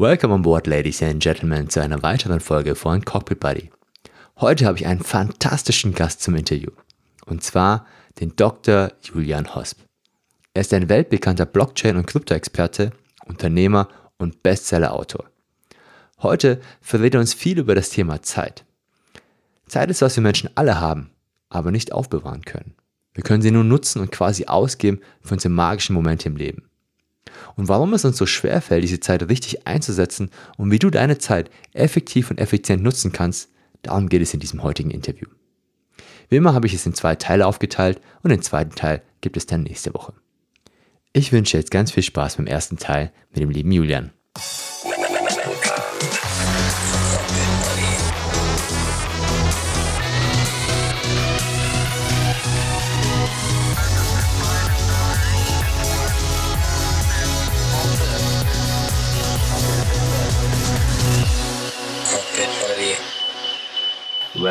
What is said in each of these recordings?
Welcome on board, ladies and gentlemen, zu einer weiteren Folge von Cockpit Buddy. Heute habe ich einen fantastischen Gast zum Interview. Und zwar den Dr. Julian Hosp. Er ist ein weltbekannter Blockchain- und Krypto-Experte, Unternehmer und Bestseller-Autor. Heute verrät er uns viel über das Thema Zeit. Zeit ist, was wir Menschen alle haben, aber nicht aufbewahren können. Wir können sie nur nutzen und quasi ausgeben für unsere magischen Momente im Leben und warum es uns so schwer fällt, diese Zeit richtig einzusetzen und wie du deine Zeit effektiv und effizient nutzen kannst, darum geht es in diesem heutigen Interview. Wie immer habe ich es in zwei Teile aufgeteilt und den zweiten Teil gibt es dann nächste Woche. Ich wünsche jetzt ganz viel Spaß beim ersten Teil mit dem lieben Julian.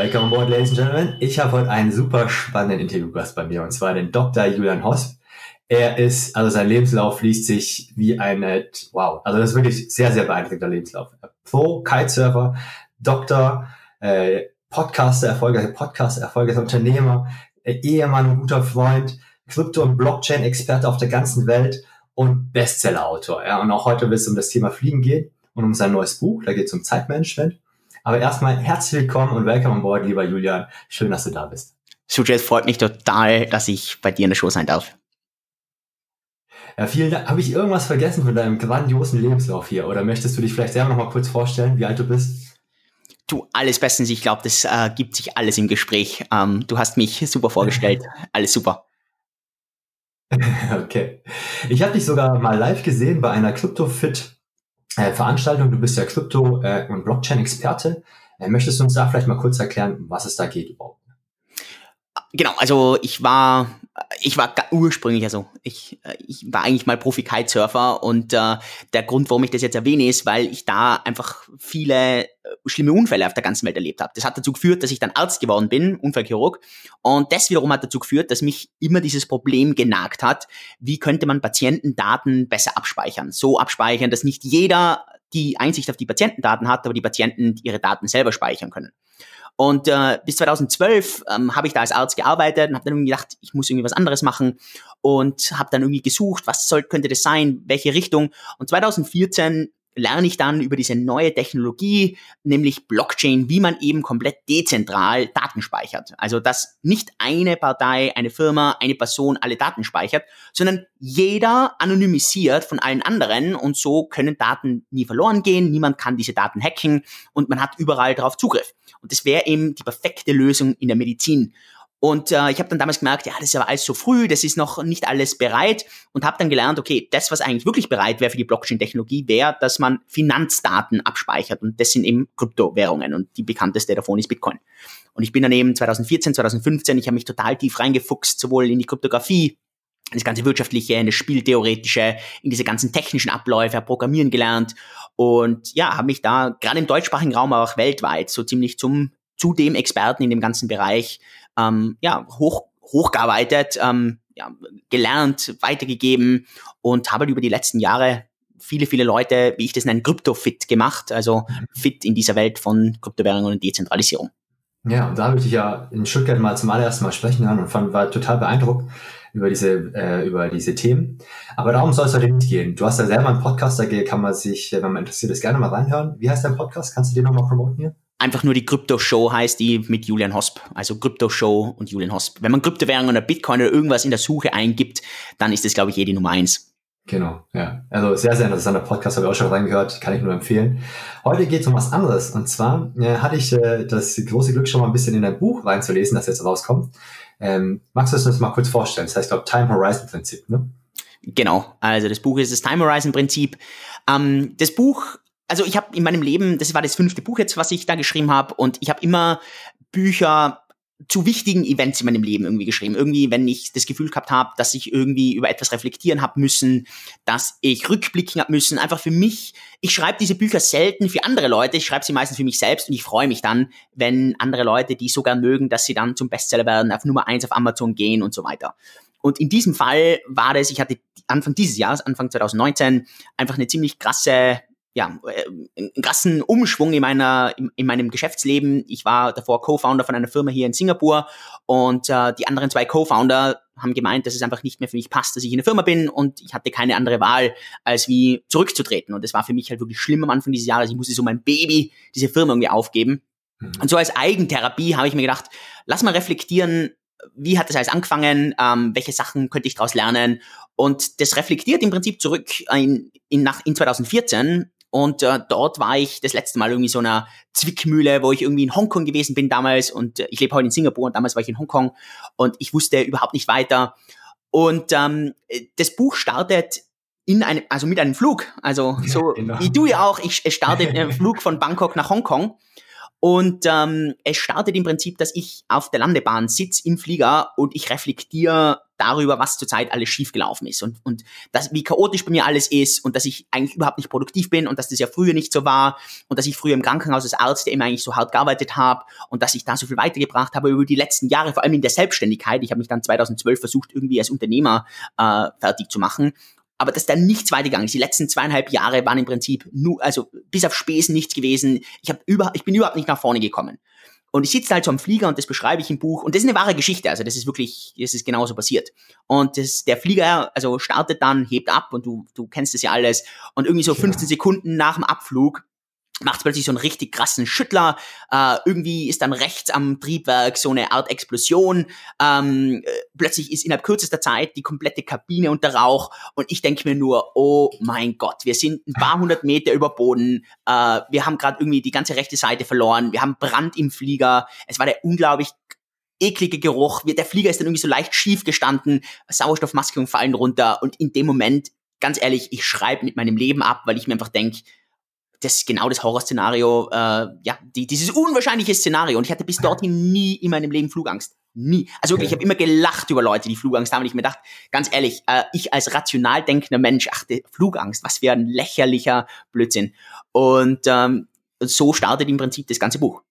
Welcome on board, ladies and gentlemen. Ich habe heute einen super spannenden Interviewgast bei mir und zwar den Dr. Julian Hosp. Er ist, also sein Lebenslauf liest sich wie eine, wow, also das ist wirklich sehr, sehr beeindruckender Lebenslauf. Pro, Kitesurfer, Doktor, äh, Podcaster, erfolgreicher Podcaster, erfolgreicher Unternehmer, äh, Ehemann und guter Freund, Krypto- und Blockchain-Experte auf der ganzen Welt und Bestseller-Autor. Ja, und auch heute wird es um das Thema Fliegen gehen und um sein neues Buch. Da geht es um Zeitmanagement. Aber erstmal herzlich willkommen und welcome on board, lieber Julian. Schön, dass du da bist. Sujet, freut mich total, dass ich bei dir in der Show sein darf. Ja, vielen Dank. Habe ich irgendwas vergessen von deinem grandiosen Lebenslauf hier? Oder möchtest du dich vielleicht selber noch mal kurz vorstellen, wie alt du bist? Du, alles bestens. Ich glaube, das äh, gibt sich alles im Gespräch. Ähm, du hast mich super vorgestellt. alles super. okay. Ich habe dich sogar mal live gesehen bei einer CryptoFit äh, Veranstaltung. Du bist ja Krypto- äh, und Blockchain-Experte. Äh, möchtest du uns da vielleicht mal kurz erklären, was es da geht überhaupt? Genau, also ich war ich war ursprünglich, also ich, äh, ich war eigentlich mal Profi-Kitesurfer und äh, der Grund, warum ich das jetzt erwähne, ist, weil ich da einfach viele äh, schlimme Unfälle auf der ganzen Welt erlebt habe. Das hat dazu geführt, dass ich dann Arzt geworden bin, Unfallchirurg. Und das wiederum hat dazu geführt, dass mich immer dieses Problem genagt hat, wie könnte man Patientendaten besser abspeichern. So abspeichern, dass nicht jeder die Einsicht auf die Patientendaten hat, aber die Patienten ihre Daten selber speichern können. Und äh, bis 2012 ähm, habe ich da als Arzt gearbeitet und habe dann irgendwie gedacht, ich muss irgendwie was anderes machen und habe dann irgendwie gesucht, was soll, könnte das sein, welche Richtung. Und 2014 lerne ich dann über diese neue Technologie, nämlich Blockchain, wie man eben komplett dezentral Daten speichert. Also dass nicht eine Partei, eine Firma, eine Person alle Daten speichert, sondern jeder anonymisiert von allen anderen und so können Daten nie verloren gehen, niemand kann diese Daten hacken und man hat überall darauf Zugriff. Und das wäre eben die perfekte Lösung in der Medizin. Und äh, ich habe dann damals gemerkt, ja, das ist aber alles so früh, das ist noch nicht alles bereit und habe dann gelernt, okay, das, was eigentlich wirklich bereit wäre für die Blockchain-Technologie, wäre, dass man Finanzdaten abspeichert und das sind eben Kryptowährungen und die bekannteste davon ist Bitcoin. Und ich bin dann eben 2014, 2015, ich habe mich total tief reingefuchst, sowohl in die Kryptographie, das ganze wirtschaftliche, in das Spieltheoretische, in diese ganzen technischen Abläufe, Programmieren gelernt und ja, habe mich da gerade im deutschsprachigen Raum, aber auch weltweit so ziemlich zum zu dem Experten in dem ganzen Bereich ähm, ja, hoch, hochgearbeitet, ähm, ja, gelernt, weitergegeben und habe über die letzten Jahre viele, viele Leute, wie ich das nenne, Krypto-fit gemacht, also fit in dieser Welt von Kryptowährungen und Dezentralisierung. Ja, und da habe ich dich ja in Stuttgart mal zum allerersten Mal sprechen hören und fand, war total beeindruckt über diese, äh, über diese Themen. Aber darum soll es heute nicht gehen. Du hast ja selber einen Podcast, da kann man sich, wenn man interessiert ist, gerne mal reinhören. Wie heißt dein Podcast? Kannst du den nochmal promoten hier? Einfach nur die Krypto-Show heißt die mit Julian Hosp. Also Krypto-Show und Julian Hosp. Wenn man Kryptowährungen oder Bitcoin oder irgendwas in der Suche eingibt, dann ist das, glaube ich, eh die Nummer eins. Genau, ja. Also sehr, sehr interessanter Podcast, habe ich auch schon reingehört, kann ich nur empfehlen. Heute geht es um was anderes. Und zwar äh, hatte ich äh, das große Glück, schon mal ein bisschen in dein Buch reinzulesen, das jetzt rauskommt. Ähm, magst du es uns mal kurz vorstellen? Das heißt, ich glaube, Time Horizon Prinzip, ne? Genau, also das Buch ist das Time Horizon Prinzip. Ähm, das Buch also ich habe in meinem Leben, das war das fünfte Buch jetzt, was ich da geschrieben habe, und ich habe immer Bücher zu wichtigen Events in meinem Leben irgendwie geschrieben. Irgendwie, wenn ich das Gefühl gehabt habe, dass ich irgendwie über etwas reflektieren habe müssen, dass ich rückblicken habe müssen. Einfach für mich, ich schreibe diese Bücher selten für andere Leute, ich schreibe sie meistens für mich selbst und ich freue mich dann, wenn andere Leute die so gern mögen, dass sie dann zum Bestseller werden, auf Nummer eins auf Amazon gehen und so weiter. Und in diesem Fall war das, ich hatte Anfang dieses Jahres, Anfang 2019, einfach eine ziemlich krasse ja, äh, einen krassen Umschwung in meiner, in, in, meinem Geschäftsleben. Ich war davor Co-Founder von einer Firma hier in Singapur und äh, die anderen zwei Co-Founder haben gemeint, dass es einfach nicht mehr für mich passt, dass ich in der Firma bin und ich hatte keine andere Wahl, als wie zurückzutreten. Und das war für mich halt wirklich schlimm am Anfang dieses Jahres. Ich musste so mein Baby, diese Firma irgendwie aufgeben. Mhm. Und so als Eigentherapie habe ich mir gedacht, lass mal reflektieren, wie hat das alles angefangen, ähm, welche Sachen könnte ich daraus lernen. Und das reflektiert im Prinzip zurück in, in, nach, in 2014 und äh, dort war ich das letzte Mal irgendwie so einer Zwickmühle, wo ich irgendwie in Hongkong gewesen bin damals und äh, ich lebe heute in Singapur und damals war ich in Hongkong und ich wusste überhaupt nicht weiter. Und ähm, das Buch startet in einem, also mit einem Flug. Also so genau. wie du ja auch, ich, es startet mit einem Flug von Bangkok nach Hongkong. Und ähm, es startet im Prinzip, dass ich auf der Landebahn sitze im Flieger und ich reflektiere darüber, was zurzeit alles schiefgelaufen ist und, und das, wie chaotisch bei mir alles ist und dass ich eigentlich überhaupt nicht produktiv bin und dass das ja früher nicht so war und dass ich früher im Krankenhaus als Arzt immer eigentlich so hart gearbeitet habe und dass ich da so viel weitergebracht habe über die letzten Jahre, vor allem in der Selbstständigkeit. Ich habe mich dann 2012 versucht, irgendwie als Unternehmer äh, fertig zu machen aber dass da nichts weitergegangen ist. Die letzten zweieinhalb Jahre waren im Prinzip nur, also bis auf Spesen nichts gewesen. Ich habe über, ich bin überhaupt nicht nach vorne gekommen. Und ich sitze halt so am Flieger und das beschreibe ich im Buch. Und das ist eine wahre Geschichte. Also das ist wirklich, das ist genauso passiert. Und das, der Flieger, also startet dann, hebt ab und du, du kennst das ja alles. Und irgendwie so 15 Sekunden nach dem Abflug macht plötzlich so einen richtig krassen Schüttler. Äh, irgendwie ist dann rechts am Triebwerk so eine Art Explosion. Ähm, äh, plötzlich ist innerhalb kürzester Zeit die komplette Kabine unter Rauch und ich denke mir nur, oh mein Gott, wir sind ein paar hundert Meter über Boden. Äh, wir haben gerade irgendwie die ganze rechte Seite verloren. Wir haben Brand im Flieger. Es war der unglaublich eklige Geruch. Der Flieger ist dann irgendwie so leicht schief gestanden. Sauerstoffmasken fallen runter und in dem Moment ganz ehrlich, ich schreibe mit meinem Leben ab, weil ich mir einfach denke, das ist genau das Horrorszenario, äh, ja, die, dieses unwahrscheinliche Szenario. Und ich hatte bis dorthin nie in meinem Leben Flugangst. Nie. Also wirklich, okay. ich habe immer gelacht über Leute, die Flugangst haben. Und ich mir dachte, ganz ehrlich, äh, ich als rational denkender Mensch, ach, Flugangst, was für ein lächerlicher Blödsinn. Und ähm, so startet im Prinzip das ganze Buch.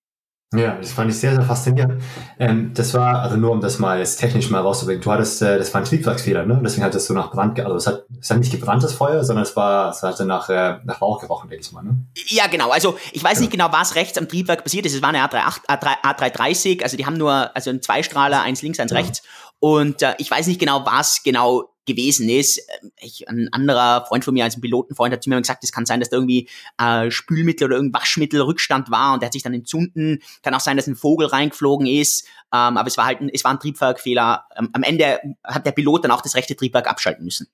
Ja, das fand ich sehr, sehr faszinierend. Ähm, das war, also nur um das mal jetzt technisch mal rauszubringen, du hattest, äh, das war ein Triebwerksfehler, ne? Deswegen hat es so nach Brand, also es hat, es hat nicht gebranntes Feuer, sondern es war, es hatte nach, äh, nach Rauch gerochen, denke ich mal, ne? Ja, genau. Also ich weiß ja. nicht genau, was rechts am Triebwerk passiert ist. Es war eine A3, A3, A330, also die haben nur, also ein Zweistrahler, eins links, eins ja. rechts. Und äh, ich weiß nicht genau, was genau gewesen ist. Ich, ein anderer Freund von mir, als ein Pilotenfreund, hat zu mir gesagt, es kann sein, dass da irgendwie äh, Spülmittel oder irgendein Waschmittelrückstand war und der hat sich dann entzünden. Kann auch sein, dass ein Vogel reingeflogen ist. Ähm, aber es war halt ein, es war ein Triebwerkfehler. Ähm, am Ende hat der Pilot dann auch das rechte Triebwerk abschalten müssen.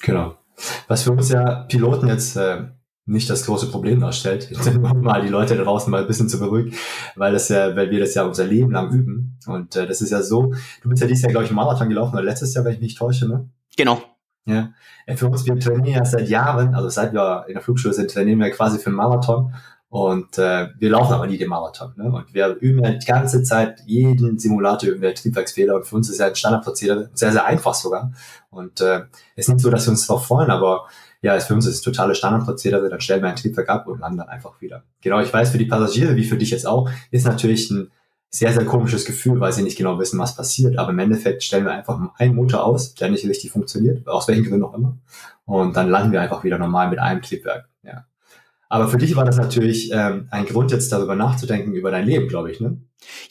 Genau. Was für uns ja Piloten jetzt äh, nicht das große Problem darstellt, mal die Leute da draußen mal ein bisschen zu beruhigen, weil das ja, weil wir das ja unser Leben lang üben. Und äh, das ist ja so, du bist ja dieses Jahr, glaube ich, Marathon gelaufen, oder letztes Jahr, wenn ich mich täusche, ne? Genau. Ja. Für uns, wir trainieren ja seit Jahren, also seit wir in der Flugschule sind, trainieren wir quasi für einen Marathon. Und äh, wir laufen aber nie den Marathon. Ne? Und wir üben ja die ganze Zeit jeden Simulator üben wir Triebwerksfehler. Und für uns ist ja ein Standardprozedere sehr, sehr einfach sogar. Und äh, es ist nicht so, dass wir uns darauf freuen, aber ja, für uns ist totale Standardprozedere. Dann stellen wir ein Triebwerk ab und landen dann einfach wieder. Genau, ich weiß, für die Passagiere, wie für dich jetzt auch, ist natürlich ein sehr, sehr komisches Gefühl, weil sie nicht genau wissen, was passiert. Aber im Endeffekt stellen wir einfach einen Motor aus, der nicht richtig funktioniert, aus welchen Gründen auch immer. Und dann landen wir einfach wieder normal mit einem Triebwerk. Ja. Aber für dich war das natürlich ähm, ein Grund, jetzt darüber nachzudenken, über dein Leben, glaube ich, ne?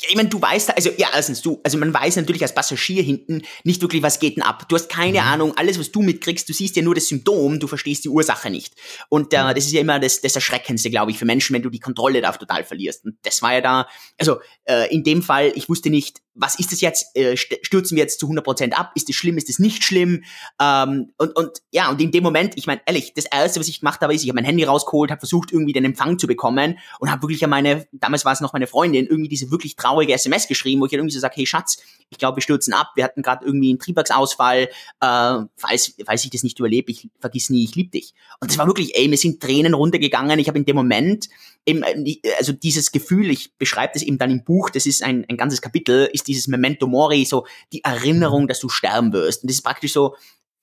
Ja, ich meine, du weißt, also ja, erstens, du, also man weiß natürlich als Passagier hinten nicht wirklich, was geht denn ab. Du hast keine mhm. Ahnung, alles, was du mitkriegst, du siehst ja nur das Symptom, du verstehst die Ursache nicht. Und äh, das ist ja immer das, das Erschreckendste, glaube ich, für Menschen, wenn du die Kontrolle darauf total verlierst. Und das war ja da, also äh, in dem Fall, ich wusste nicht, was ist das jetzt? Äh, stürzen wir jetzt zu 100% ab? Ist das schlimm? Ist das nicht schlimm? Ähm, und, und ja, und in dem Moment, ich meine, ehrlich, das Erste, was ich gemacht habe, ist, ich habe mein Handy rausgeholt, habe versucht, irgendwie den Empfang zu bekommen und habe wirklich an meine, damals war es noch meine Freundin, irgendwie diese wirklich traurige SMS geschrieben, wo ich irgendwie so sage, hey Schatz, ich glaube, wir stürzen ab, wir hatten gerade irgendwie einen Triebwerksausfall, äh, falls, falls ich das nicht überlebe, ich vergiss nie, ich liebe dich. Und das war wirklich, ey, mir sind Tränen runtergegangen. Ich habe in dem Moment, eben, äh, also dieses Gefühl, ich beschreibe das eben dann im Buch, das ist ein, ein ganzes Kapitel, ist dieses Memento Mori, so die Erinnerung, dass du sterben wirst. Und das ist praktisch so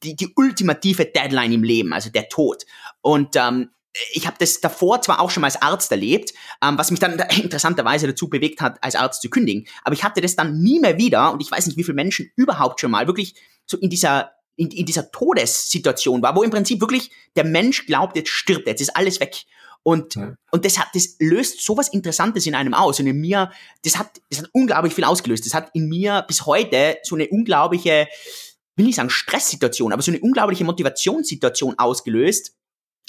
die, die ultimative Deadline im Leben, also der Tod. Und ähm, ich habe das davor zwar auch schon mal als Arzt erlebt, ähm, was mich dann interessanterweise dazu bewegt hat, als Arzt zu kündigen, aber ich hatte das dann nie mehr wieder und ich weiß nicht, wie viele Menschen überhaupt schon mal wirklich so in dieser in, in dieser Todessituation war, wo im Prinzip wirklich der Mensch glaubt, jetzt stirbt, jetzt ist alles weg. Und, ja. und das hat, das löst sowas Interessantes in einem aus. Und in mir, das hat, das hat unglaublich viel ausgelöst. Das hat in mir bis heute so eine unglaubliche, will nicht sagen Stresssituation, aber so eine unglaubliche Motivationssituation ausgelöst,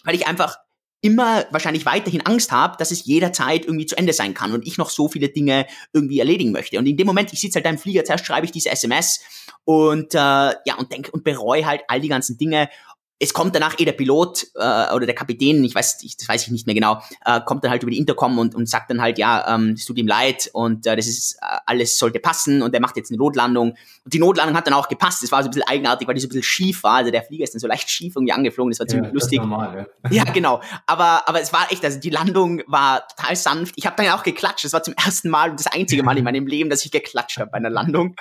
weil ich einfach immer wahrscheinlich weiterhin Angst habe, dass es jederzeit irgendwie zu Ende sein kann und ich noch so viele Dinge irgendwie erledigen möchte. Und in dem Moment, ich sitze halt da im Flieger, zuerst schreibe ich diese SMS und äh, ja und denke und bereue halt all die ganzen Dinge es kommt danach eh der Pilot äh, oder der Kapitän, ich weiß, ich, das weiß ich nicht mehr genau, äh, kommt dann halt über die Intercom und, und sagt dann halt, ja, ähm, es tut ihm leid und äh, das ist äh, alles sollte passen und er macht jetzt eine Notlandung. Und die Notlandung hat dann auch gepasst. Das war so ein bisschen eigenartig, weil die so ein bisschen schief war. Also der Flieger ist dann so leicht schief irgendwie angeflogen. Das war ziemlich ja, lustig. Normal, ja. ja, genau. Aber aber es war echt, also die Landung war total sanft. Ich habe dann ja auch geklatscht. Das war zum ersten Mal und das einzige Mal in meinem Leben, dass ich geklatscht habe bei einer Landung.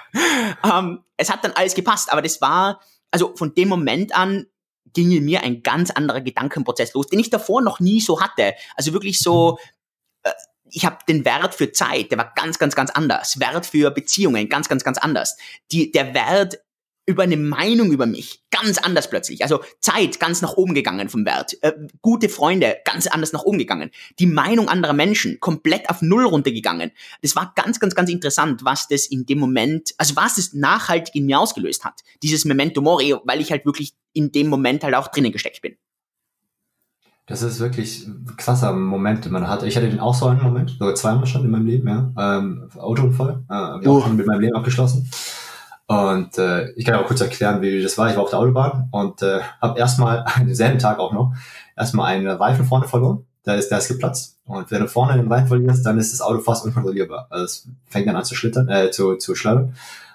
ähm, es hat dann alles gepasst, aber das war also von dem Moment an ging in mir ein ganz anderer Gedankenprozess los, den ich davor noch nie so hatte. Also wirklich so, äh, ich habe den Wert für Zeit, der war ganz, ganz, ganz anders. Wert für Beziehungen, ganz, ganz, ganz anders. Die, der Wert über eine Meinung über mich ganz anders plötzlich. Also Zeit ganz nach oben gegangen vom Wert. Äh, gute Freunde ganz anders nach oben gegangen. Die Meinung anderer Menschen komplett auf Null runtergegangen. Das war ganz, ganz, ganz interessant, was das in dem Moment, also was das nachhaltig in mir ausgelöst hat. Dieses Memento Mori, weil ich halt wirklich in dem Moment halt auch drinnen gesteckt bin. Das ist wirklich ein krasser Moment, den man hat. Ich hatte den auch so einen Moment, sogar zweimal schon in meinem Leben, ja. Ähm, Autounfall, äh, habe ich auch schon mit meinem Leben abgeschlossen. Und äh, ich kann auch kurz erklären, wie das war. Ich war auf der Autobahn und äh, habe erstmal, an demselben Tag auch noch, erstmal einen Reifen vorne verloren. Der ist, der ist geplatzt. Und wenn du vorne den Reifen verlierst, dann ist das Auto fast unkontrollierbar. Also es fängt dann an zu schlittern, äh, zu, zu schleudern.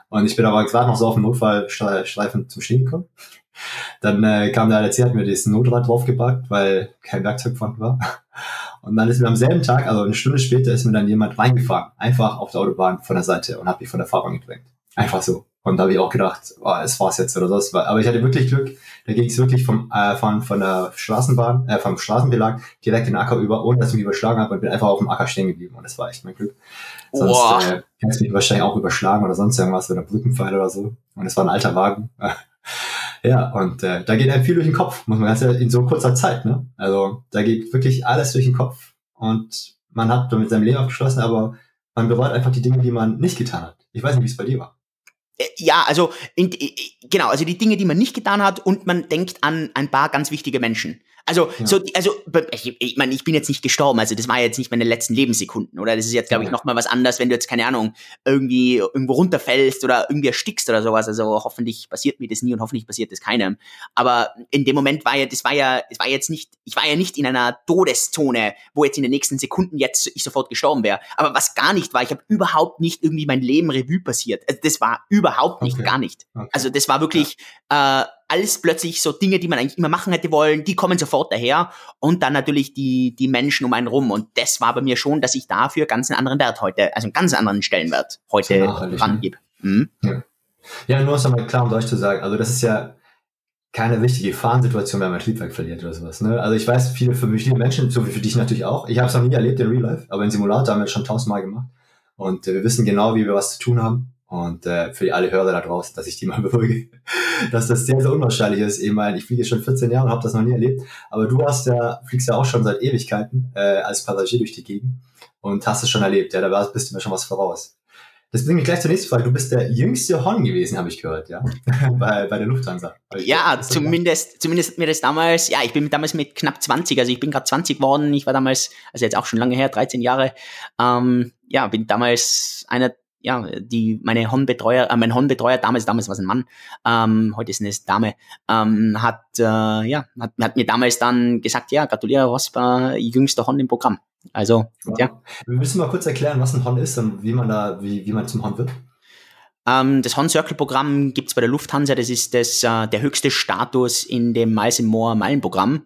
Und ich bin aber gerade noch so auf den Notfallstreifen zum Stehen gekommen. Dann äh, kam der ADAC, hat mir das Notrad draufgepackt, weil kein Werkzeug vorhanden war. Und dann ist mir am selben Tag, also eine Stunde später, ist mir dann jemand reingefahren. Einfach auf der Autobahn von der Seite und hat mich von der Fahrbahn gedrängt. Einfach so. Und da habe ich auch gedacht, oh, es war's jetzt oder so. Aber ich hatte wirklich Glück. Da ging es wirklich vom, äh, von, von der Straßenbahn, äh, vom Straßenbelag direkt den Acker über, ohne dass ich mich überschlagen habe und bin einfach auf dem Acker stehen geblieben. Und das war echt mein Glück. Sonst äh, hätte mich wahrscheinlich auch überschlagen oder sonst irgendwas, oder Brückenpfeil oder so. Und es war ein alter Wagen. ja, und äh, da geht einem viel durch den Kopf, muss man ganz ehrlich, in so kurzer Zeit. Ne? Also da geht wirklich alles durch den Kopf. Und man hat damit sein Leben abgeschlossen, aber man bereut einfach die Dinge, die man nicht getan hat. Ich weiß nicht, wie es bei dir war. Äh, ja, also in, genau, also die Dinge, die man nicht getan hat und man denkt an ein paar ganz wichtige Menschen. Also, ja. so, also ich, ich meine, ich bin jetzt nicht gestorben, also das war jetzt nicht meine letzten Lebenssekunden, oder? Das ist jetzt, glaube ich, noch mal was anderes, wenn du jetzt, keine Ahnung, irgendwie irgendwo runterfällst oder irgendwie erstickst oder sowas. Also hoffentlich passiert mir das nie und hoffentlich passiert das keinem. Aber in dem Moment war ja, das war ja, das war jetzt nicht, ich war ja nicht in einer Todeszone, wo jetzt in den nächsten Sekunden jetzt ich sofort gestorben wäre. Aber was gar nicht war, ich habe überhaupt nicht irgendwie mein Leben Revue passiert. Also das war überhaupt nicht, okay. gar nicht. Okay. Also das war wirklich, ja. äh, alles plötzlich so Dinge, die man eigentlich immer machen hätte wollen, die kommen sofort daher und dann natürlich die, die Menschen um einen rum. Und das war bei mir schon, dass ich dafür ganz einen anderen Wert heute, also einen ganz anderen Stellenwert heute rangebe. Mhm. Ja. ja, nur ist einmal klar, um euch zu sagen, also das ist ja keine wichtige Gefahrensituation, wenn man Triebwerk verliert oder sowas. Ne? Also ich weiß, viele für viele Menschen, so wie für dich natürlich auch, ich habe es noch nie erlebt in Real Life, aber in Simulator haben wir es schon tausendmal gemacht. Und äh, wir wissen genau, wie wir was zu tun haben. Und äh, für alle Hörer da draußen, dass ich die mal beruhige, dass das sehr, sehr unwahrscheinlich ist. Ich meine, ich fliege schon 14 Jahre und habe das noch nie erlebt. Aber du hast ja, fliegst ja auch schon seit Ewigkeiten äh, als Passagier durch die Gegend und hast es schon erlebt. Ja, da bist du mir schon was voraus. Das bringt mich gleich zur nächsten Frage. Du bist der jüngste Hon gewesen, habe ich gehört, ja, bei, bei der Lufthansa. Ja, zumindest, zumindest mir das damals, ja, ich bin damals mit knapp 20, also ich bin gerade 20 geworden. Ich war damals, also jetzt auch schon lange her, 13 Jahre, ähm, ja, bin damals einer ja, die, meine Hornbetreuer, äh, mein Hornbetreuer, damals, damals war es ein Mann, ähm, heute ist eine Dame, ähm, hat, äh, ja, hat, hat mir damals dann gesagt, ja, gratuliere, Rospa, jüngster Horn im Programm. Also, ja. ja. Wir müssen mal kurz erklären, was ein Horn ist und wie man da, wie, wie man zum Horn wird. Ähm, das Horn Circle Programm gibt's bei der Lufthansa, das ist das, äh, der höchste Status in dem Miles More Meilenprogramm.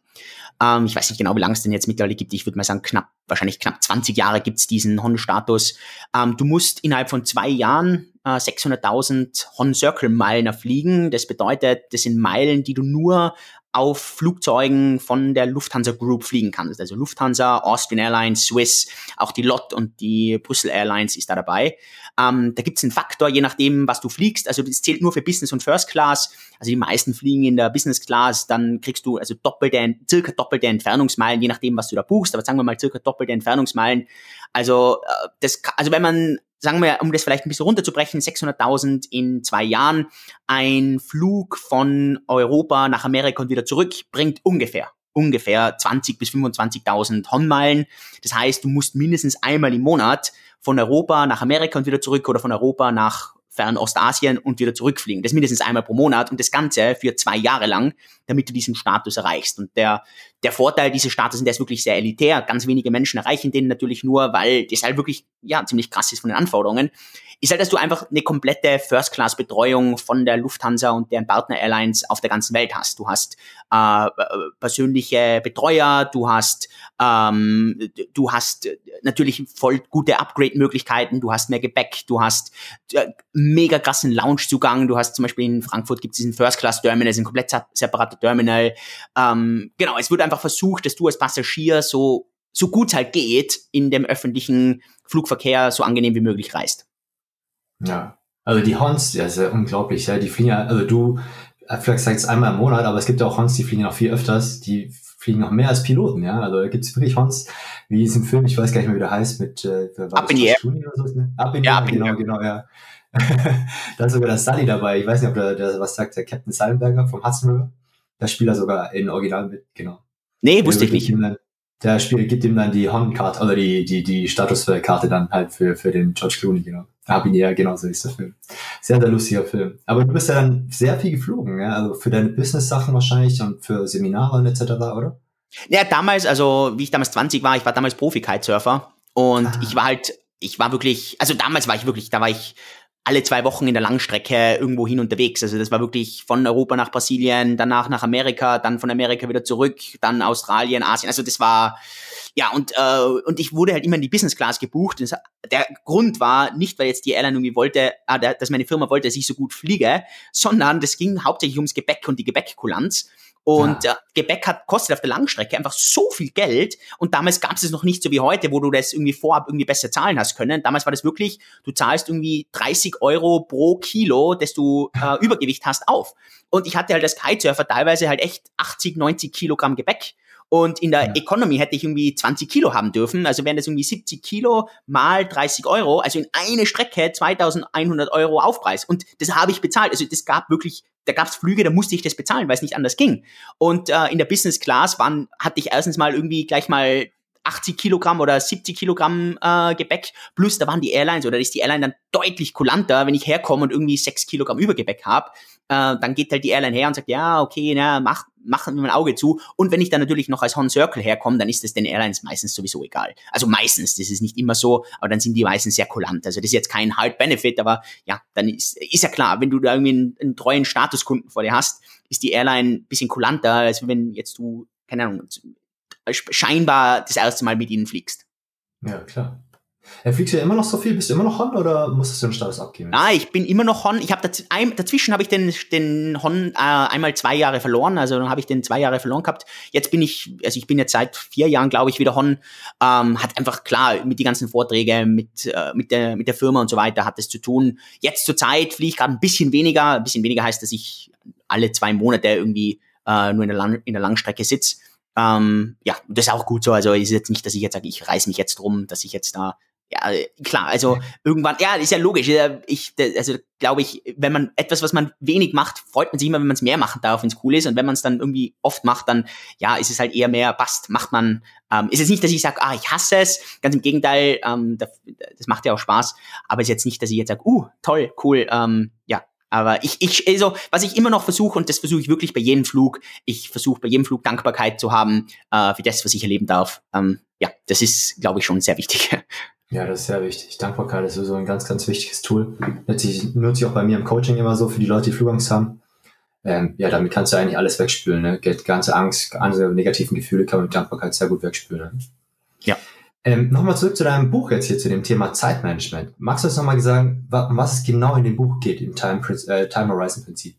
Ähm, ich weiß nicht genau, wie lange es denn jetzt mittlerweile gibt. Ich würde mal sagen, knapp, wahrscheinlich knapp 20 Jahre gibt's diesen Hon-Status. Ähm, du musst innerhalb von zwei Jahren äh, 600.000 Hon Circle Meilen erfliegen. Das bedeutet, das sind Meilen, die du nur auf Flugzeugen von der Lufthansa Group fliegen kannst. Also Lufthansa, Austrian Airlines, Swiss, auch die LOT und die Brüssel Airlines ist da dabei. Ähm, da gibt es einen Faktor, je nachdem, was du fliegst. Also das zählt nur für Business und First Class. Also die meisten fliegen in der Business Class, dann kriegst du also doppelte, circa doppelte Entfernungsmeilen, je nachdem, was du da buchst. Aber sagen wir mal circa doppelte Entfernungsmeilen. Also äh, das, also wenn man sagen wir, um das vielleicht ein bisschen runterzubrechen, 600.000 in zwei Jahren. Ein Flug von Europa nach Amerika und wieder zurück bringt ungefähr ungefähr 20 bis 25.000 Honnmeilen. Das heißt, du musst mindestens einmal im Monat von Europa nach Amerika und wieder zurück oder von Europa nach Fernostasien und wieder zurückfliegen. Das mindestens einmal pro Monat und das Ganze für zwei Jahre lang, damit du diesen Status erreichst. Und der, der Vorteil dieses Status, der ist wirklich sehr elitär. Ganz wenige Menschen erreichen den natürlich nur, weil das halt wirklich, ja, ziemlich krass ist von den Anforderungen ist halt, dass du einfach eine komplette First-Class-Betreuung von der Lufthansa und deren Partner-Airlines auf der ganzen Welt hast. Du hast äh, persönliche Betreuer, du hast ähm, du hast natürlich voll gute Upgrade-Möglichkeiten, du hast mehr Gepäck, du hast äh, mega krassen Lounge-Zugang, du hast zum Beispiel in Frankfurt gibt es diesen First-Class-Terminal, ist ein komplett separater Terminal. Ähm, genau, es wird einfach versucht, dass du als Passagier so so gut es halt geht, in dem öffentlichen Flugverkehr so angenehm wie möglich reist. Ja. Also die Hons, ja, ist ja unglaublich, ja. Die fliegen ja, also du, äh, vielleicht sagst einmal im Monat, aber es gibt ja auch Hons, die fliegen noch viel öfters, die fliegen noch mehr als Piloten, ja. Also da gibt es wirklich Hons, wie diesem Film, ich weiß gar nicht mehr, wie der heißt, mit äh, Up in the Air. So, ne? Up in the Air, genau, genau, ja. da ist sogar der Sully dabei. Ich weiß nicht, ob der, der was sagt, der Captain Sullenberger vom Hudson River. Da spielt er sogar in Original mit, genau. Nee, wusste ich nicht. Dann, der Spieler gibt ihm dann die Hon-Karte, oder die, die, die Statuskarte dann halt für, für den George Clooney, genau. Hab ihn ja, genau so ist der Film. Sehr, sehr lustiger Film. Aber du bist ja dann sehr viel geflogen, ja? also für deine Business-Sachen wahrscheinlich und für Seminare und etc., oder? Ja, damals, also wie ich damals 20 war, ich war damals Profi-Kitesurfer und ah. ich war halt, ich war wirklich, also damals war ich wirklich, da war ich alle zwei Wochen in der Langstrecke irgendwo hin unterwegs. Also das war wirklich von Europa nach Brasilien, danach nach Amerika, dann von Amerika wieder zurück, dann Australien, Asien. Also das war ja und äh, und ich wurde halt immer in die Business Class gebucht. Das, der Grund war nicht, weil jetzt die Airline irgendwie wollte, ah, dass meine Firma wollte, dass ich so gut fliege, sondern das ging hauptsächlich ums Gepäck und die Gepäckkulanz. Und ja. äh, Gebäck hat, kostet auf der Langstrecke einfach so viel Geld. Und damals gab es es noch nicht so wie heute, wo du das irgendwie vorab irgendwie besser zahlen hast können. Damals war das wirklich, du zahlst irgendwie 30 Euro pro Kilo, dass du äh, Übergewicht hast, auf. Und ich hatte halt als Kitesurfer teilweise halt echt 80, 90 Kilogramm Gebäck. Und in der. Economy hätte ich irgendwie 20 Kilo haben dürfen. Also wären das irgendwie 70 Kilo mal 30 Euro. Also in eine Strecke 2100 Euro Aufpreis. Und das habe ich bezahlt. Also das gab wirklich, da gab es Flüge, da musste ich das bezahlen, weil es nicht anders ging. Und äh, in der Business Class waren, hatte ich erstens mal irgendwie gleich mal 80 Kilogramm oder 70 Kilogramm äh, Gepäck, plus da waren die Airlines oder ist die Airline dann deutlich kulanter, wenn ich herkomme und irgendwie 6 Kilogramm Übergepäck habe, äh, dann geht halt die Airline her und sagt, ja, okay, na, mach, machen wir mein Auge zu. Und wenn ich dann natürlich noch als Horn Circle herkomme, dann ist das den Airlines meistens sowieso egal. Also meistens, das ist nicht immer so, aber dann sind die meistens sehr kulant. Also das ist jetzt kein Hard Benefit, aber ja, dann ist, ist ja klar, wenn du da irgendwie einen, einen treuen Statuskunden vor dir hast, ist die Airline bisschen kulanter, als wenn jetzt du, keine Ahnung, scheinbar das erste Mal mit ihnen fliegst. Ja, klar. Äh, fliegst du ja immer noch so viel? Bist du immer noch Hon oder musstest du den Status abgeben? Ah, ich bin immer noch Hon. Ich habe daz dazwischen habe ich den, den Hon äh, einmal zwei Jahre verloren. Also dann habe ich den zwei Jahre verloren gehabt. Jetzt bin ich, also ich bin jetzt seit vier Jahren, glaube ich, wieder Hon. Ähm, hat einfach klar mit die ganzen Vorträge, mit, äh, mit, der, mit der Firma und so weiter hat es zu tun. Jetzt zur Zeit fliege ich gerade ein bisschen weniger. Ein bisschen weniger heißt, dass ich alle zwei Monate irgendwie äh, nur in der, Lang in der Langstrecke sitze. Ähm, ja, das ist auch gut so. Also ist jetzt nicht, dass ich jetzt sage, ich reiß mich jetzt drum, dass ich jetzt da ja, klar, also irgendwann, ja, ist ja logisch. Ich, also glaube ich, wenn man etwas, was man wenig macht, freut man sich immer, wenn man es mehr machen darf, wenn es cool ist. Und wenn man es dann irgendwie oft macht, dann ja, ist es halt eher mehr, passt, macht man. Ähm, ist es nicht, dass ich sage, ah, ich hasse es. Ganz im Gegenteil, ähm, das, das macht ja auch Spaß. Aber es ist jetzt nicht, dass ich jetzt sage, uh, toll, cool, ähm, ja, aber ich, ich, also, was ich immer noch versuche, und das versuche ich wirklich bei jedem Flug, ich versuche bei jedem Flug Dankbarkeit zu haben äh, für das, was ich erleben darf. Ähm, ja, das ist, glaube ich, schon sehr wichtig. Ja, das ist sehr wichtig. Dankbarkeit ist so ein ganz, ganz wichtiges Tool. Letztlich nutze ich auch bei mir im Coaching immer so für die Leute, die Flugangst haben. Ähm, ja, damit kannst du eigentlich alles wegspülen. Ne? Ganze Angst, andere negativen Gefühle kann man mit Dankbarkeit sehr gut wegspülen. Ne? Ja. Ähm, nochmal zurück zu deinem Buch jetzt hier, zu dem Thema Zeitmanagement. Magst du uns nochmal sagen, um was es genau in dem Buch geht, im Time, äh, Time Horizon Prinzip?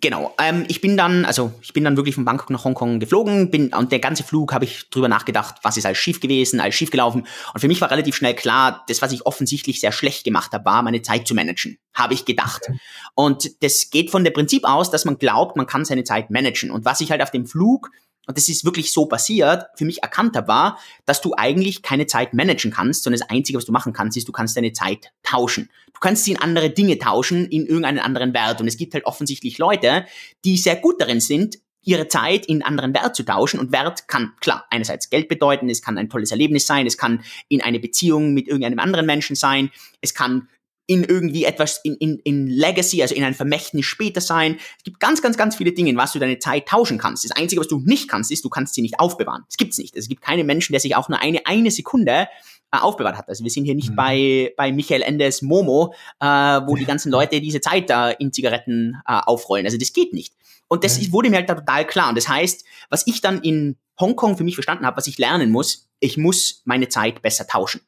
Genau. Ähm, ich bin dann, also ich bin dann wirklich von Bangkok nach Hongkong geflogen, bin und der ganze Flug habe ich drüber nachgedacht, was ist alles schief gewesen, alles schief gelaufen. Und für mich war relativ schnell klar, das, was ich offensichtlich sehr schlecht gemacht habe, war, meine Zeit zu managen, habe ich gedacht. Okay. Und das geht von dem Prinzip aus, dass man glaubt, man kann seine Zeit managen. Und was ich halt auf dem Flug und das ist wirklich so passiert, für mich erkannt habe, war, dass du eigentlich keine Zeit managen kannst, sondern das Einzige, was du machen kannst, ist, du kannst deine Zeit tauschen. Du kannst sie in andere Dinge tauschen, in irgendeinen anderen Wert. Und es gibt halt offensichtlich Leute, die sehr gut darin sind, ihre Zeit in anderen Wert zu tauschen. Und Wert kann, klar, einerseits Geld bedeuten, es kann ein tolles Erlebnis sein, es kann in eine Beziehung mit irgendeinem anderen Menschen sein, es kann in irgendwie etwas, in, in, in Legacy, also in ein Vermächtnis später sein. Es gibt ganz, ganz, ganz viele Dinge, in was du deine Zeit tauschen kannst. Das Einzige, was du nicht kannst, ist, du kannst sie nicht aufbewahren. Das gibt's nicht. Es gibt keinen Menschen, der sich auch nur eine, eine Sekunde äh, aufbewahrt hat. Also wir sind hier nicht mhm. bei, bei Michael Endes Momo, äh, wo die ganzen Leute diese Zeit da in Zigaretten äh, aufrollen. Also das geht nicht. Und das mhm. wurde mir halt da total klar. Und das heißt, was ich dann in Hongkong für mich verstanden habe, was ich lernen muss, ich muss meine Zeit besser tauschen.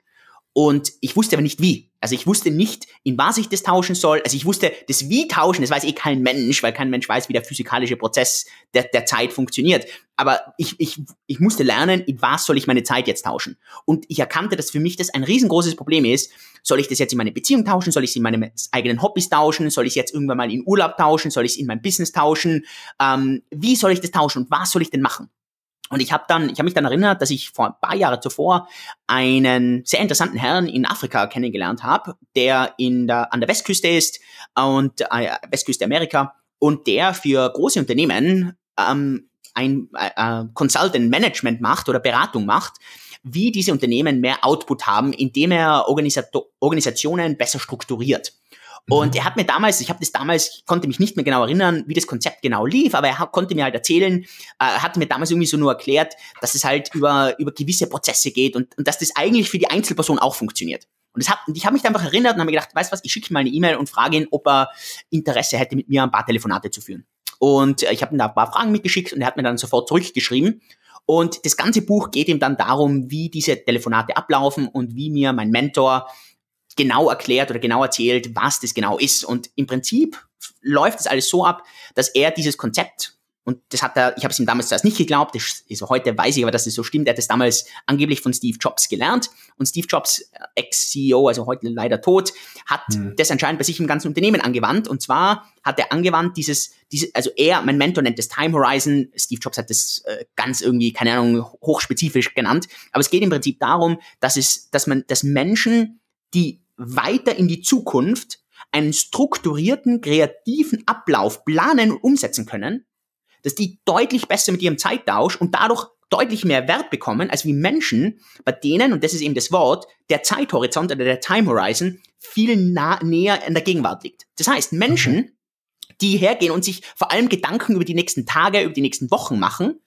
Und ich wusste aber nicht wie. Also ich wusste nicht, in was ich das tauschen soll. Also ich wusste, das Wie tauschen, das weiß eh kein Mensch, weil kein Mensch weiß, wie der physikalische Prozess der, der Zeit funktioniert. Aber ich, ich, ich musste lernen, in was soll ich meine Zeit jetzt tauschen. Und ich erkannte, dass für mich das ein riesengroßes Problem ist. Soll ich das jetzt in meine Beziehung tauschen? Soll ich es in meine eigenen Hobbys tauschen? Soll ich es jetzt irgendwann mal in Urlaub tauschen? Soll ich es in mein Business tauschen? Ähm, wie soll ich das tauschen und was soll ich denn machen? Und ich habe dann, ich habe mich dann erinnert, dass ich vor ein paar Jahre zuvor einen sehr interessanten Herrn in Afrika kennengelernt habe, der in der, an der Westküste ist und äh, Westküste Amerika und der für große Unternehmen ähm, ein äh, äh Consultant Management macht oder Beratung macht, wie diese Unternehmen mehr Output haben, indem er Organisato Organisationen besser strukturiert. Und mhm. er hat mir damals, ich habe das damals, ich konnte mich nicht mehr genau erinnern, wie das Konzept genau lief, aber er konnte mir halt erzählen, äh, er hat mir damals irgendwie so nur erklärt, dass es halt über, über gewisse Prozesse geht und, und dass das eigentlich für die Einzelperson auch funktioniert. Und, hat, und ich habe mich einfach erinnert und habe mir gedacht, weißt du was, ich schicke mal eine E-Mail und frage ihn, ob er Interesse hätte, mit mir ein paar Telefonate zu führen. Und äh, ich habe ihm da ein paar Fragen mitgeschickt und er hat mir dann sofort zurückgeschrieben. Und das ganze Buch geht ihm dann darum, wie diese Telefonate ablaufen und wie mir mein Mentor genau erklärt oder genau erzählt, was das genau ist. Und im Prinzip läuft es alles so ab, dass er dieses Konzept und das hat er, ich habe es ihm damals zuerst nicht geglaubt, ist, heute weiß ich aber, dass es so stimmt. Er hat es damals angeblich von Steve Jobs gelernt. Und Steve Jobs, äh, Ex-CEO, also heute leider tot, hat hm. das anscheinend bei sich im ganzen Unternehmen angewandt. Und zwar hat er angewandt dieses, diese, also er, mein Mentor nennt das Time Horizon. Steve Jobs hat das äh, ganz irgendwie, keine Ahnung, hochspezifisch genannt. Aber es geht im Prinzip darum, dass es, dass man, dass Menschen, die weiter in die Zukunft einen strukturierten, kreativen Ablauf planen und umsetzen können, dass die deutlich besser mit ihrem Zeittausch und dadurch deutlich mehr Wert bekommen, als wie Menschen, bei denen, und das ist eben das Wort, der Zeithorizont oder der Time Horizon viel nah, näher in der Gegenwart liegt. Das heißt, Menschen, die hergehen und sich vor allem Gedanken über die nächsten Tage, über die nächsten Wochen machen,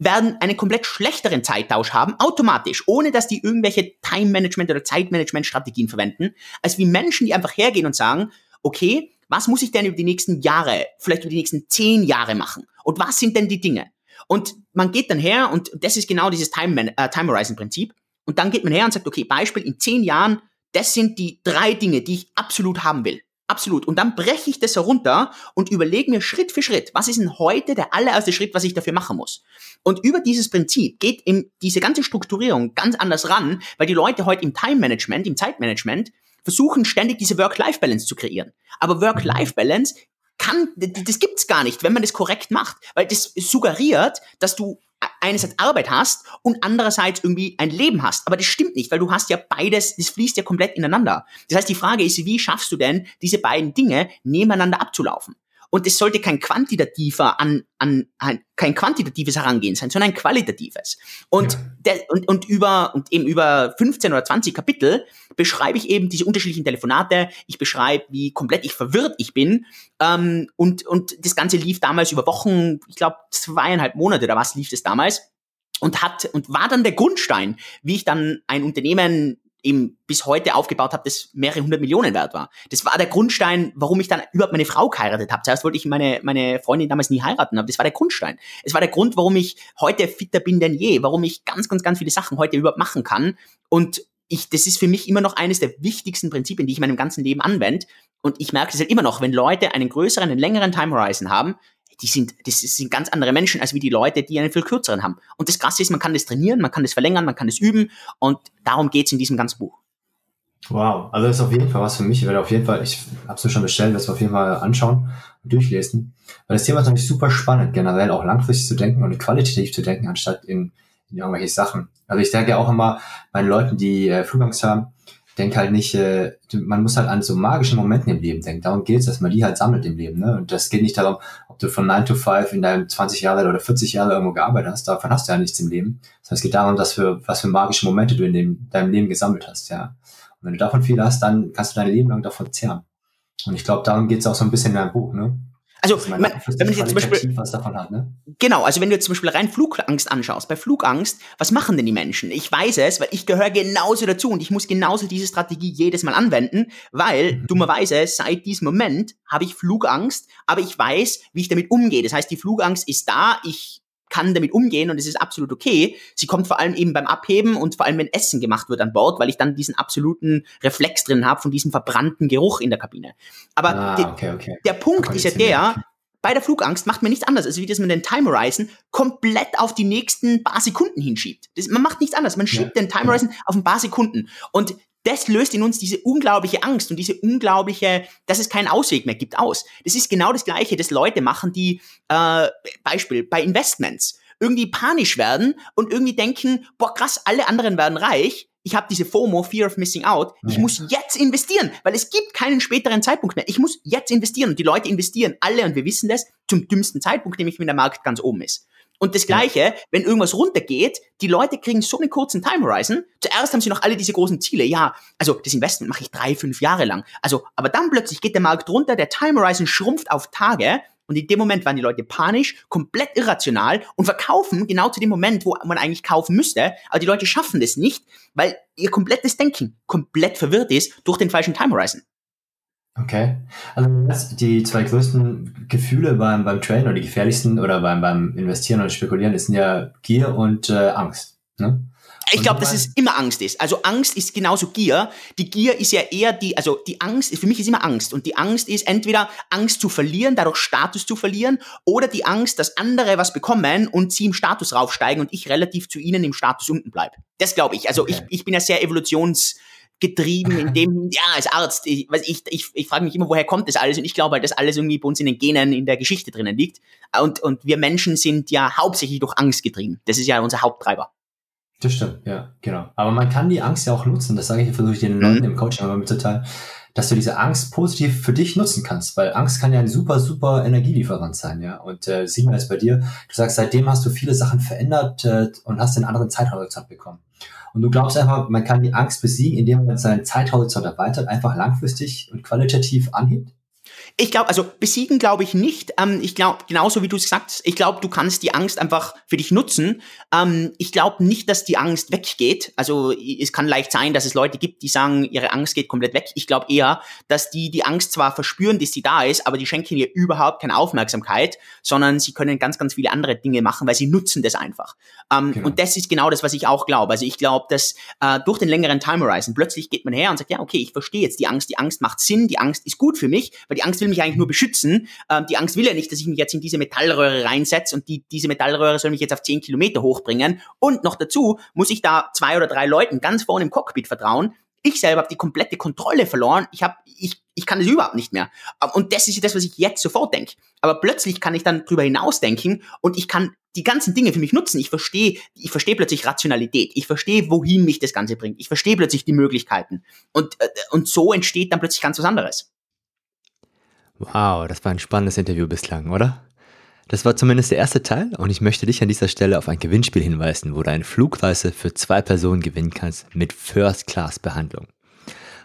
werden einen komplett schlechteren Zeittausch haben, automatisch, ohne dass die irgendwelche Time-Management- oder Zeitmanagement-Strategien verwenden, als wie Menschen, die einfach hergehen und sagen, okay, was muss ich denn über die nächsten Jahre, vielleicht über die nächsten zehn Jahre machen? Und was sind denn die Dinge? Und man geht dann her, und das ist genau dieses Time, äh, Time Horizon-Prinzip, und dann geht man her und sagt, okay, Beispiel, in zehn Jahren, das sind die drei Dinge, die ich absolut haben will. Absolut. Und dann breche ich das herunter und überlege mir Schritt für Schritt, was ist denn heute der allererste Schritt, was ich dafür machen muss. Und über dieses Prinzip geht eben diese ganze Strukturierung ganz anders ran, weil die Leute heute im Time-Management, im Zeitmanagement, versuchen ständig diese Work-Life-Balance zu kreieren. Aber Work-Life-Balance kann, das gibt's gar nicht, wenn man das korrekt macht, weil das suggeriert, dass du einerseits Arbeit hast und andererseits irgendwie ein Leben hast. Aber das stimmt nicht, weil du hast ja beides, das fließt ja komplett ineinander. Das heißt, die Frage ist, wie schaffst du denn, diese beiden Dinge nebeneinander abzulaufen? Und es sollte kein quantitativer an, an, kein quantitatives Herangehen sein, sondern ein qualitatives. Und, ja. der, und, und über, und eben über 15 oder 20 Kapitel beschreibe ich eben diese unterschiedlichen Telefonate. Ich beschreibe, wie komplett ich verwirrt ich bin. Ähm, und, und das Ganze lief damals über Wochen, ich glaube zweieinhalb Monate oder was lief das damals und hat und war dann der Grundstein, wie ich dann ein Unternehmen eben bis heute aufgebaut habe, das mehrere hundert Millionen wert war. Das war der Grundstein, warum ich dann überhaupt meine Frau geheiratet habe. Zuerst wollte ich meine, meine Freundin damals nie heiraten, aber das war der Grundstein. Es war der Grund, warum ich heute fitter bin denn je, warum ich ganz, ganz, ganz viele Sachen heute überhaupt machen kann und ich, das ist für mich immer noch eines der wichtigsten Prinzipien, die ich in meinem ganzen Leben anwende. Und ich merke es halt immer noch, wenn Leute einen größeren, einen längeren Time Horizon haben, die sind, das sind ganz andere Menschen als wie die Leute, die einen viel kürzeren haben. Und das Krasse ist, man kann das trainieren, man kann das verlängern, man kann das üben und darum geht's in diesem ganzen Buch. Wow, also das ist auf jeden Fall was für mich. Ich werde auf jeden Fall, ich habe es schon bestellt, werde es auf jeden Fall anschauen und durchlesen. Weil das Thema ist natürlich super spannend, generell auch langfristig zu denken und qualitativ zu denken, anstatt in, in irgendwelche Sachen. Also ich denke auch immer bei den Leuten, die äh, Flugangst haben, denke halt nicht, äh, man muss halt an so magischen Momenten im Leben denken. Darum geht es, dass man die halt sammelt im Leben. Ne? Und das geht nicht darum, ob du von 9 to 5 in deinem 20 Jahre oder 40 Jahre irgendwo gearbeitet hast. Davon hast du ja nichts im Leben. Sondern es geht darum, dass für, was für magische Momente du in dem, deinem Leben gesammelt hast. ja. Und wenn du davon viel hast, dann kannst du dein Leben lang davon zehren. Und ich glaube, darum geht es auch so ein bisschen in deinem Buch. Ne? Also, man, wenn man jetzt zum Beispiel, was davon hat, ne? Genau, also wenn du jetzt zum Beispiel rein Flugangst anschaust, bei Flugangst, was machen denn die Menschen? Ich weiß es, weil ich gehöre genauso dazu und ich muss genauso diese Strategie jedes Mal anwenden, weil mhm. dummerweise seit diesem Moment habe ich Flugangst, aber ich weiß, wie ich damit umgehe. Das heißt, die Flugangst ist da, ich kann damit umgehen und es ist absolut okay. Sie kommt vor allem eben beim Abheben und vor allem, wenn Essen gemacht wird an Bord, weil ich dann diesen absoluten Reflex drin habe von diesem verbrannten Geruch in der Kabine. Aber ah, okay, okay. der Punkt ist ja der, bei der Flugangst macht man nichts anderes, als wie dass man den Time Horizon komplett auf die nächsten paar Sekunden hinschiebt. Das, man macht nichts anderes. Man schiebt ja, den Time Horizon auf ein paar Sekunden. Und das löst in uns diese unglaubliche Angst und diese unglaubliche, dass es keinen Ausweg mehr gibt, aus. Das ist genau das Gleiche, das Leute machen, die, äh, Beispiel, bei Investments irgendwie panisch werden und irgendwie denken, boah krass, alle anderen werden reich. Ich habe diese FOMO, Fear of Missing Out. Ich ja. muss jetzt investieren, weil es gibt keinen späteren Zeitpunkt mehr. Ich muss jetzt investieren und die Leute investieren alle und wir wissen das zum dümmsten Zeitpunkt, nämlich wenn der Markt ganz oben ist. Und das Gleiche, wenn irgendwas runtergeht, die Leute kriegen so einen kurzen Time Horizon. Zuerst haben sie noch alle diese großen Ziele. Ja, also das Investment mache ich drei, fünf Jahre lang. Also, aber dann plötzlich geht der Markt runter, der Time Horizon schrumpft auf Tage. Und in dem Moment waren die Leute panisch, komplett irrational und verkaufen genau zu dem Moment, wo man eigentlich kaufen müsste. Aber die Leute schaffen das nicht, weil ihr komplettes Denken komplett verwirrt ist durch den falschen Time Horizon. Okay. Also die zwei größten Gefühle beim, beim Traden oder die gefährlichsten oder beim, beim Investieren oder Spekulieren sind ja Gier und äh, Angst. Ne? Ich glaube, dass es immer Angst ist. Also Angst ist genauso Gier. Die Gier ist ja eher die, also die Angst, für mich ist immer Angst. Und die Angst ist entweder Angst zu verlieren, dadurch Status zu verlieren, oder die Angst, dass andere was bekommen und sie im Status raufsteigen und ich relativ zu ihnen im Status unten bleibe. Das glaube ich. Also okay. ich, ich bin ja sehr evolutions getrieben in dem, ja, als Arzt, ich, ich, ich, ich frage mich immer, woher kommt das alles? Und ich glaube halt, dass alles irgendwie bei uns in den Genen, in der Geschichte drinnen liegt. Und, und wir Menschen sind ja hauptsächlich durch Angst getrieben. Das ist ja unser Haupttreiber. Das stimmt, ja, genau. Aber man kann die Angst ja auch nutzen. Das sage ich, versuche ich den mhm. Leuten im Coaching aber mitzuteilen, dass du diese Angst positiv für dich nutzen kannst, weil Angst kann ja ein super, super Energielieferant sein, ja. Und äh, sehen wir jetzt bei dir, du sagst, seitdem hast du viele Sachen verändert äh, und hast den anderen Zeithorizont bekommen. Und du glaubst einfach, man kann die Angst besiegen, indem man seinen Zeithorizont erweitert, einfach langfristig und qualitativ anhebt? Ich glaube, also besiegen glaube ich nicht. Ähm, ich glaube, genauso wie du es gesagt hast, ich glaube, du kannst die Angst einfach für dich nutzen. Ähm, ich glaube nicht, dass die Angst weggeht. Also es kann leicht sein, dass es Leute gibt, die sagen, ihre Angst geht komplett weg. Ich glaube eher, dass die die Angst zwar verspüren, dass sie da ist, aber die schenken ihr überhaupt keine Aufmerksamkeit, sondern sie können ganz, ganz viele andere Dinge machen, weil sie nutzen das einfach. Ähm, genau. Und das ist genau das, was ich auch glaube. Also ich glaube, dass äh, durch den längeren Time Horizon plötzlich geht man her und sagt, ja, okay, ich verstehe jetzt die Angst. Die Angst macht Sinn, die Angst ist gut für mich, weil die Angst Will mich eigentlich nur beschützen. Ähm, die Angst will ja nicht, dass ich mich jetzt in diese Metallröhre reinsetze und die, diese Metallröhre soll mich jetzt auf 10 Kilometer hochbringen. Und noch dazu muss ich da zwei oder drei Leuten ganz vorne im Cockpit vertrauen. Ich selber habe die komplette Kontrolle verloren. Ich habe, ich, ich kann das überhaupt nicht mehr. Ähm, und das ist das, was ich jetzt sofort denke. Aber plötzlich kann ich dann drüber hinausdenken und ich kann die ganzen Dinge für mich nutzen. Ich verstehe, ich verstehe plötzlich Rationalität. Ich verstehe, wohin mich das Ganze bringt. Ich verstehe plötzlich die Möglichkeiten. Und, äh, und so entsteht dann plötzlich ganz was anderes. Wow, das war ein spannendes Interview bislang, oder? Das war zumindest der erste Teil und ich möchte dich an dieser Stelle auf ein Gewinnspiel hinweisen, wo du eine Flugreise für zwei Personen gewinnen kannst mit First-Class-Behandlung.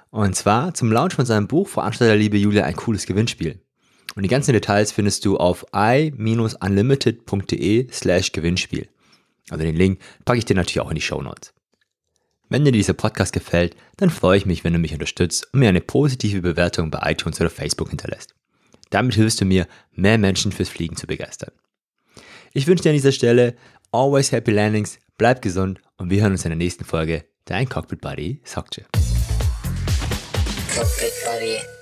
Und zwar zum Launch von seinem Buch Veranstalter Liebe Julia ein cooles Gewinnspiel. Und die ganzen Details findest du auf i-unlimited.de slash Gewinnspiel. Also den Link packe ich dir natürlich auch in die Show Notes. Wenn dir dieser Podcast gefällt, dann freue ich mich, wenn du mich unterstützt und mir eine positive Bewertung bei iTunes oder Facebook hinterlässt. Damit hilfst du mir, mehr Menschen fürs Fliegen zu begeistern. Ich wünsche dir an dieser Stelle always happy landings, bleib gesund und wir hören uns in der nächsten Folge Dein Cockpit Buddy dir. Cockpit Buddy.